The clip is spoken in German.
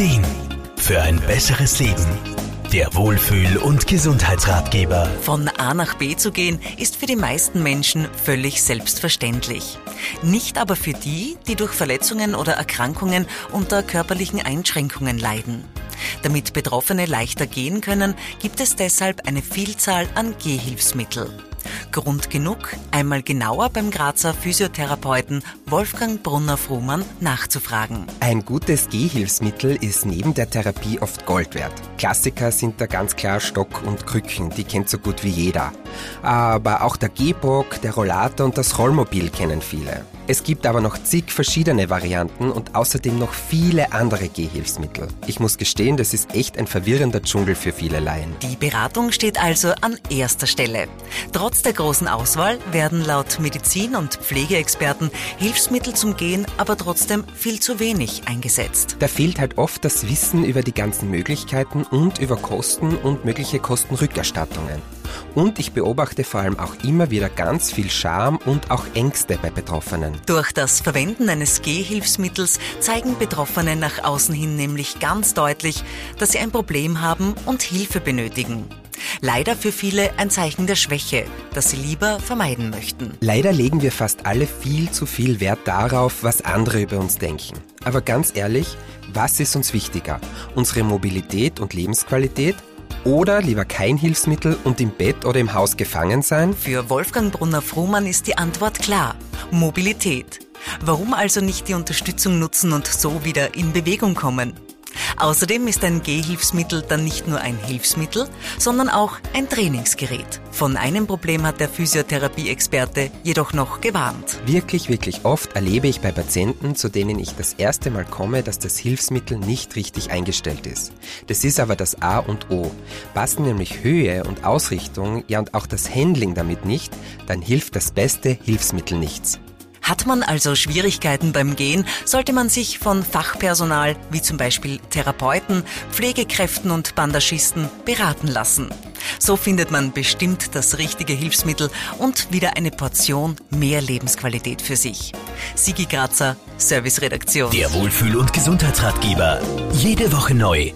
Ideen für ein besseres Leben. Der Wohlfühl- und Gesundheitsratgeber. Von A nach B zu gehen, ist für die meisten Menschen völlig selbstverständlich. Nicht aber für die, die durch Verletzungen oder Erkrankungen unter körperlichen Einschränkungen leiden. Damit Betroffene leichter gehen können, gibt es deshalb eine Vielzahl an Gehhilfsmittel. Grund genug, einmal genauer beim Grazer Physiotherapeuten Wolfgang Brunner-Frumann nachzufragen. Ein gutes Gehhilfsmittel ist neben der Therapie oft Gold wert. Klassiker sind da ganz klar Stock und Krücken, die kennt so gut wie jeder. Aber auch der Gehbock, der Rollator und das Rollmobil kennen viele. Es gibt aber noch zig verschiedene Varianten und außerdem noch viele andere Gehhilfsmittel. Ich muss gestehen, das ist echt ein verwirrender Dschungel für viele Laien. Die Beratung steht also an erster Stelle. Trotz der großen Auswahl werden laut Medizin- und Pflegeexperten Hilfsmittel zum Gehen aber trotzdem viel zu wenig eingesetzt. Da fehlt halt oft das Wissen über die ganzen Möglichkeiten und über Kosten und mögliche Kostenrückerstattungen. Und ich beobachte vor allem auch immer wieder ganz viel Scham und auch Ängste bei Betroffenen. Durch das Verwenden eines Gehhilfsmittels zeigen Betroffene nach außen hin nämlich ganz deutlich, dass sie ein Problem haben und Hilfe benötigen. Leider für viele ein Zeichen der Schwäche, das sie lieber vermeiden möchten. Leider legen wir fast alle viel zu viel Wert darauf, was andere über uns denken. Aber ganz ehrlich, was ist uns wichtiger? Unsere Mobilität und Lebensqualität oder lieber kein Hilfsmittel und im Bett oder im Haus gefangen sein? Für Wolfgang Brunner-Frumann ist die Antwort klar. Mobilität. Warum also nicht die Unterstützung nutzen und so wieder in Bewegung kommen? Außerdem ist ein Gehhilfsmittel dann nicht nur ein Hilfsmittel, sondern auch ein Trainingsgerät. Von einem Problem hat der Physiotherapie-Experte jedoch noch gewarnt. Wirklich, wirklich oft erlebe ich bei Patienten, zu denen ich das erste Mal komme, dass das Hilfsmittel nicht richtig eingestellt ist. Das ist aber das A und O. Passen nämlich Höhe und Ausrichtung, ja und auch das Handling damit nicht, dann hilft das beste Hilfsmittel nichts. Hat man also Schwierigkeiten beim Gehen, sollte man sich von Fachpersonal wie zum Beispiel Therapeuten, Pflegekräften und Bandagisten beraten lassen. So findet man bestimmt das richtige Hilfsmittel und wieder eine Portion mehr Lebensqualität für sich. Sigi Grazer, Serviceredaktion. Der Wohlfühl- und Gesundheitsratgeber. Jede Woche neu